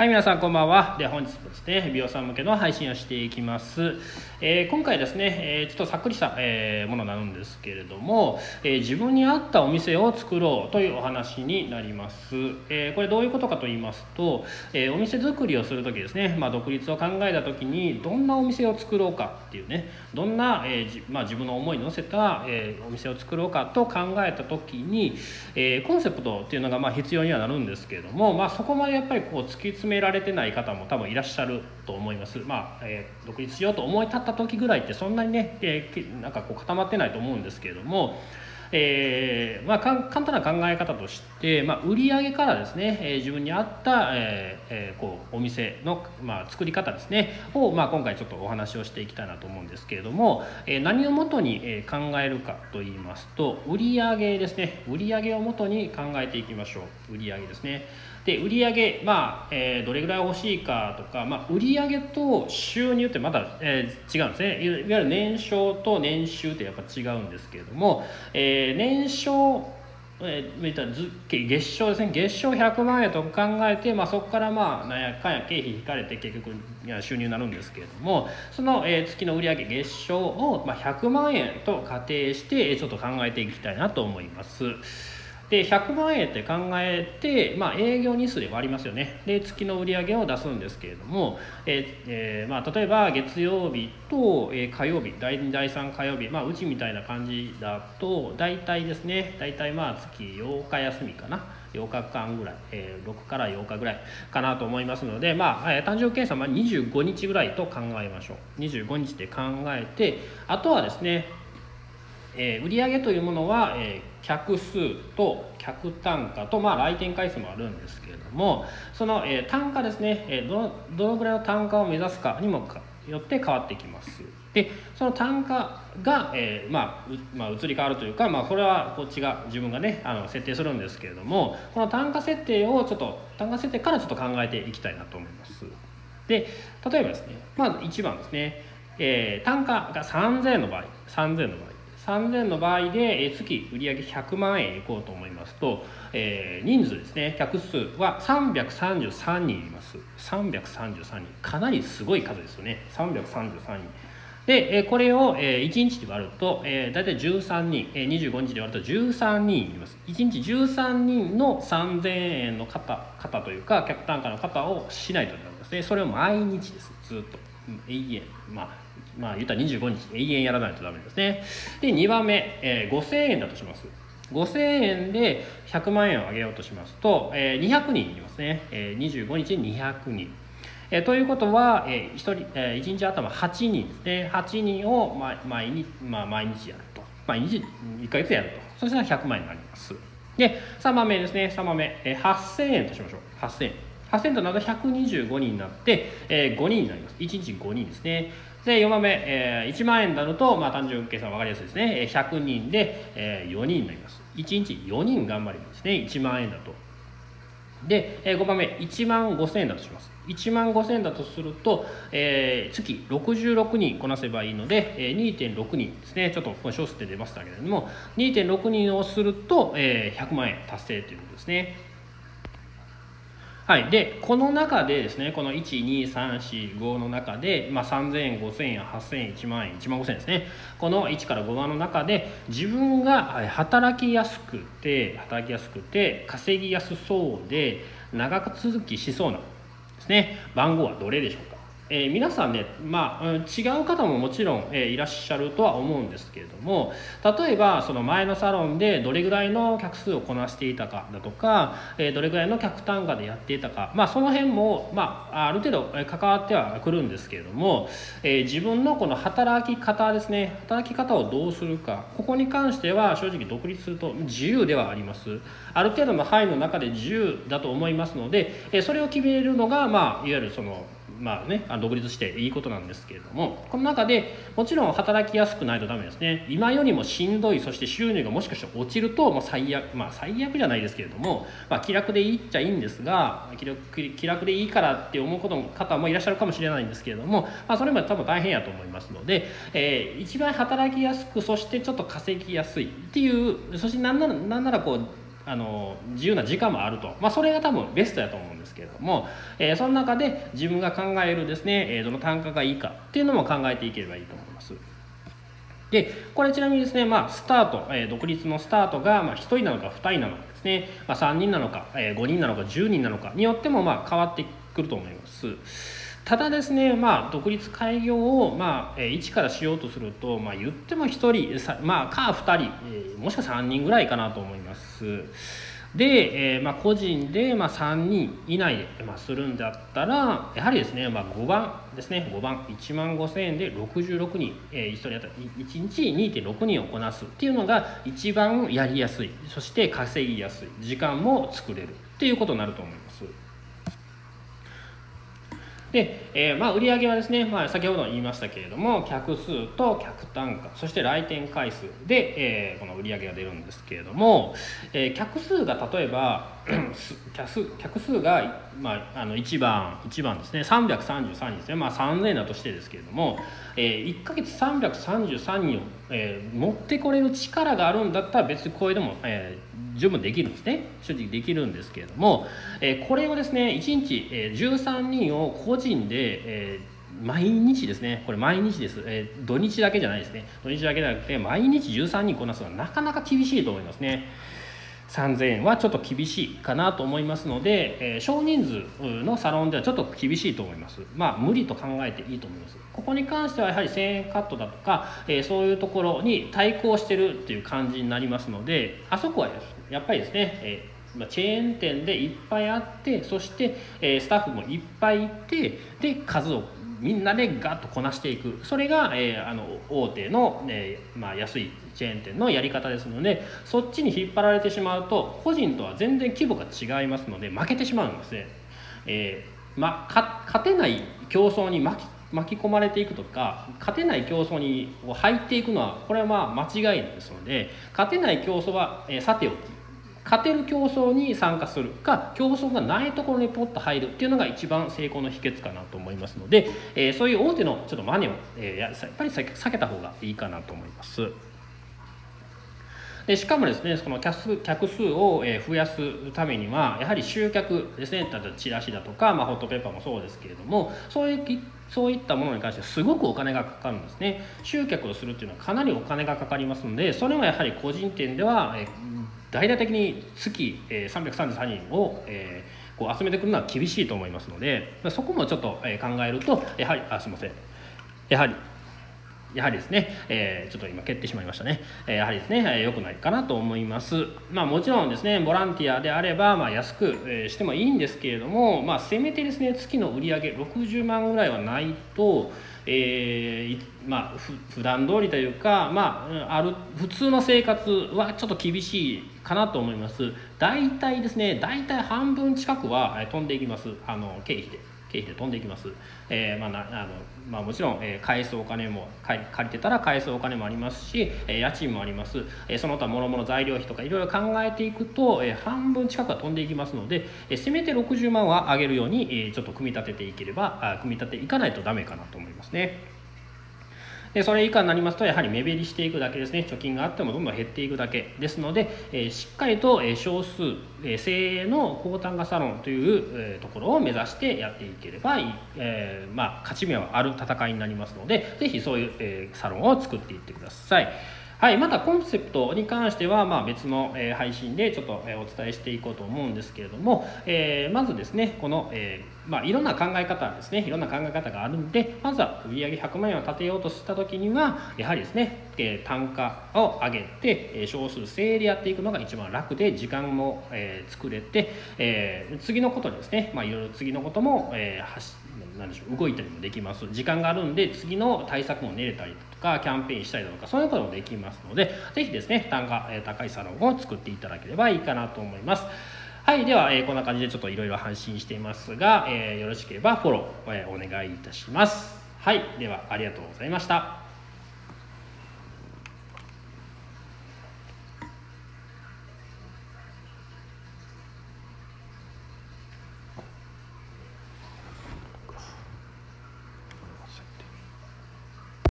はい、皆さんこんばんは。で、本日もですね、美容さん向けの配信をしていきます。えー、今回ですね、えー、ちょっとさっくりした、えー、ものになるんですけれども、え自分に合ったお店を作ろうというお話になります。えこれどういうことかと言いますと、えお店作りをする時ですね、まあ、独立を考えた時に、どんなお店を作ろうかっていうね、どんな、えまあ、自分の思いに乗せた、えお店を作ろうかと考えた時に、えコンセプトっていうのがまあ必要にはなるんですけれども、まあ、そこまでやっぱりこう突き詰めめられてない方も多分いらっしゃると思います。まあ、えー、独立しようと思い立った時ぐらいってそんなにね、えー、なんかこう固まってないと思うんですけれども、えーまあ、簡単な考え方として、まあ、売上からですね、えー、自分に合った、ええー、こうお店の、まあ、作り方ですねを、まあ、今回ちょっとお話をしていきたいなと思うんですけれども、えー、何をもとに、え、考えるかと言いますと売上ですね。売上をもとに考えていきましょう。売上ですね。で売上まあ、えー、どれぐらい欲しいかとか、まあ、売上と収入ってまだ、えー、違うんですね。いわゆる年商と年収ってやっぱ違うんですけれども、えー、年商えー、月賞ですね月賞100万円と考えて、まあ、そこからまあ何やかんや経費引かれて結局収入になるんですけれどもその、えー、月の売上月賞を、まあ、100万円と仮定してちょっと考えていきたいなと思います。で100万円って考えて、まあ、営業日数で割りますよね。で月の売り上げを出すんですけれども、ええー、まあ、例えば月曜日と、え、火曜日第2第3火曜日、まあ、うちみたいな感じだと大体ですね大体まあ月8日休みかな。8日間ぐらい、えー、6から8日ぐらいかなと思いますので、まあ、え、誕生計算は25日ぐらいと考えましょう。25日で考えてあとはですねえー、売上というものは、えー、客数と客単価と、まあ、来店回数もあるんですけれどもその、えー、単価ですね、えー、どのどのぐらいの単価を目指すかにもよって変わってきます。でその単価が、えーまあ、まあ移り変わるというか、まあ、これはこっちが自分がねあの設定するんですけれどもこの単価設定をちょっと単価設定からちょっと考えていきたいなと思います。で例えばですねまず1番ですね、えー、単価が3000円の場合3000円の場合3000の場合で月売上100万円いこうと思いますと、えー、人数ですね客数は333人います。333人かなりすごい数ですよね。333人でこれを1日で割ると大体13人25日で割ると13人います。1日13人の3000円の方方というか客単価の方をしないとなりますね。それを毎日です。ずっと。永遠。まあまあ言ったら25日永遠やらないとダメですね。で2番目、えー、5000円だとします。5000円で100万円を上げようとしますと、えー、200人いますね、えー、25日に200人。えー、ということは、えー、1人、えー、1日頭8人ですね。8人を、ま、毎日、まあ、毎日やると。毎日1か月やると。そしたら100万円になります。で3番目ですね。3番目、えー、8000円としましょう。8000円。8000となると125人になって、えー、5人になります。1日5人ですね。で4番目、えー、1万円になると、まあ、単純計算分かりやすいですね。100人で、えー、4人になります。1日4人頑張りますね。1万円だと。で、えー、5番目1万5000円だとします。1万5000円だとすると、えー、月66人こなせばいいので、えー、2.6人ですね。ちょっとここ小数で出ましたけれども2.6人をすると、えー、100万円達成ということですね。はい、でこの中でですねこの12345の中で、まあ、3000円5000円8000円1万円1万5000円ですね。この1から5番の中で自分が働きやすくて働きやすくて稼ぎやすそうで長く続きしそうなですね。番号はどれでしょうか？えー、皆さんね、まあ、違う方ももちろん、えー、いらっしゃるとは思うんですけれども例えばその前のサロンでどれぐらいの客数をこなしていたかだとか、えー、どれぐらいの客単価でやっていたか、まあ、その辺も、まあ、ある程度関わってはくるんですけれども、え自分のこの働き方ですね働き方をどうするかここに関しては正直独立すると自由ではあります。ある程度の範囲の中で自由だと思いますので、えそれを決めるのが、まあ、いわゆるそのまあね、あの独立していいことなんですけれどもこの中でもちろん働きやすくないとダメですね。今よりもしんどいそして収入がもしかして落ちるともう最悪まあ最悪じゃないですけれども、まあ、気楽でいいっちゃいいんですが気楽気楽でいいからって思うことの方もいらっしゃるかもしれないんですけれども、まあ、それも多分大変やと思いますので、えー、一番働きやすくそしてちょっと稼ぎやすいっていうそしてなんならなんならこうあの自由な時間もあると、まあ、それが多分ベストだと思うんですけれども、えー、その中で自分が考えるですね、えー、どの単価がいいかっていうのも考えていければいいと思います。でこれちなみにですね、まあ、スタート、えー、独立のスタートが、まあ、1人なのか2人なのかですね、まあ、3人なのか、えー、5人なのか10人なのかによってもまあ変わってくると思います。ただですね、まあ、独立開業を、まあ、一からしようとすると、まあ、言っても1人、まあ、か2人、えー、もしくは3人ぐらいかなと思います。で、えーまあ、個人で、まあ、3人以内で、まあ、するんだったらやはりですね、まあ、5番ですね5番1万5000円で66人、えー、1人当たり1日2.6人をこなすっていうのが一番やりやすいそして稼ぎやすい時間も作れるっていうことになると思います。で、えー、まあ売上はですね、まあ、先ほど言いましたけれども客数と客単価そして来店回数で、えー、この売上が出るんですけれども、えー、客数が例えば 客数客数が、まあ、あの1番1番ですね333人ですね、まあ、3000だとしてですけれども、えー、1か月333人を、えー、持ってこれる力があるんだったら別にこれでも、えー十分できるんですね。正直できるんですけれども、えこれをですね1日、え13人を個人で、え毎日ですね。これ毎日です、え土日だけじゃないですね。土日だけじゃなくて毎日13人こなすのはなかなか厳しいと思いますね。3000円はちょっと厳しいかなと思いますので、えー、少人数のサロンではちょっと厳しいと思います。まあ無理と考えていいと思います。ここに関してはやはり1000円カットだとか、えー、そういうところに対抗してるっていう感じになりますのであそこはやっぱりですね、えーチェーン店でいっぱいあってそして、えスタッフもいっぱいいてで数をみんなでガッとこなしていくそれが、えー、あの大手の、えー、まあ、安いチェーン店のやり方ですのでそっちに引っ張られてしまうと個人とは全然規模が違いますので負けてしまうんですね。えー、ま勝てない競争に巻き巻き込まれていくとか勝てない競争に入っていくのはこれはまあ間違いですので勝てない競争は、えー、さておき勝てる競争に参加するか競争がないところにポッと入るっていうのが一番成功の秘訣かなと思いますので、えー、そういう大手のちょっとマネを、えー、やっぱり避けた方がいいかなと思います。でしかもですねその客数客数を増やすためにはやはり集客ですね例えばチラシだとか、まあ、ホットペッパーもそうですけれどもそういうそういったものに関してすごくお金がかかるんですね集客をするっていうのはかなりお金がかかりますのでそれはやはり個人店では大々的に月333人を、えー、こう集めてくるのは厳しいと思いますのでそこもちょっと考えるとやはりあすいません。やはりやはりですね、えー、ちょっと今蹴ってしまいましたね、えー、やはりですね、え、良くないかなと思います。まあもちろんですねボランティアであれば、まあ、安く、えしてもいいんですけれどもまあせめてですね月の売り上げ60万ぐらいはないとえー、まあふ普段通りというかまあある普通の生活はちょっと厳しいかなと思います。大体ですね大体半分近くは飛んでいきます。あの経費で。経費で飛んでいきます、えー、まあ、あのまあ、もちろん、えー、返すお金も借りてたら返すお金もありますし、えー、家賃もあります、え、その他もろもろ材料費とかいろいろ考えていくと、え、半分近くは飛んでいきますので、え、せめて60万は上げるように、え、ちょっと組み立てていければあ組み立ていかないとダメかなと思いますね。でそれ以下になりますとやはり目減りしていくだけですね。貯金があってもどんどん減っていくだけ。ですので、え、しっかりと、少数、え、精鋭の高単価サロンという、ところを目指してやっていければいい、えー、まあ、勝ち目はある戦いになりますので是非そういう、えサロンを作っていってください。はい、またコンセプトに関しては、まあ、別の、え配信でちょっと、お伝えしていこうと思うんですけれども、えー、まずですねこの、えー、まあ、いろんな考え方ですねいろんな考え方があるんでまずは売上100万円を立てようとした時にはやはりですね、え単価を上げて、え少数精でやっていくのが一番楽で時間も、え作れて、え次のことにですね、まあ、いろいろ次のことも、えー、でしょう動いたりもできます。時間があるんで次の対策も練れたりとかキャンペーンしたりだとかそういうこともできますので是非ですね単価高いサロンを作っていただければいいかなと思います。はいでは、えー、こんな感じでちょっといろいろ配信していますが、えー、よろしければフォロー、えー、お願いいたします。はいではありがとうございました。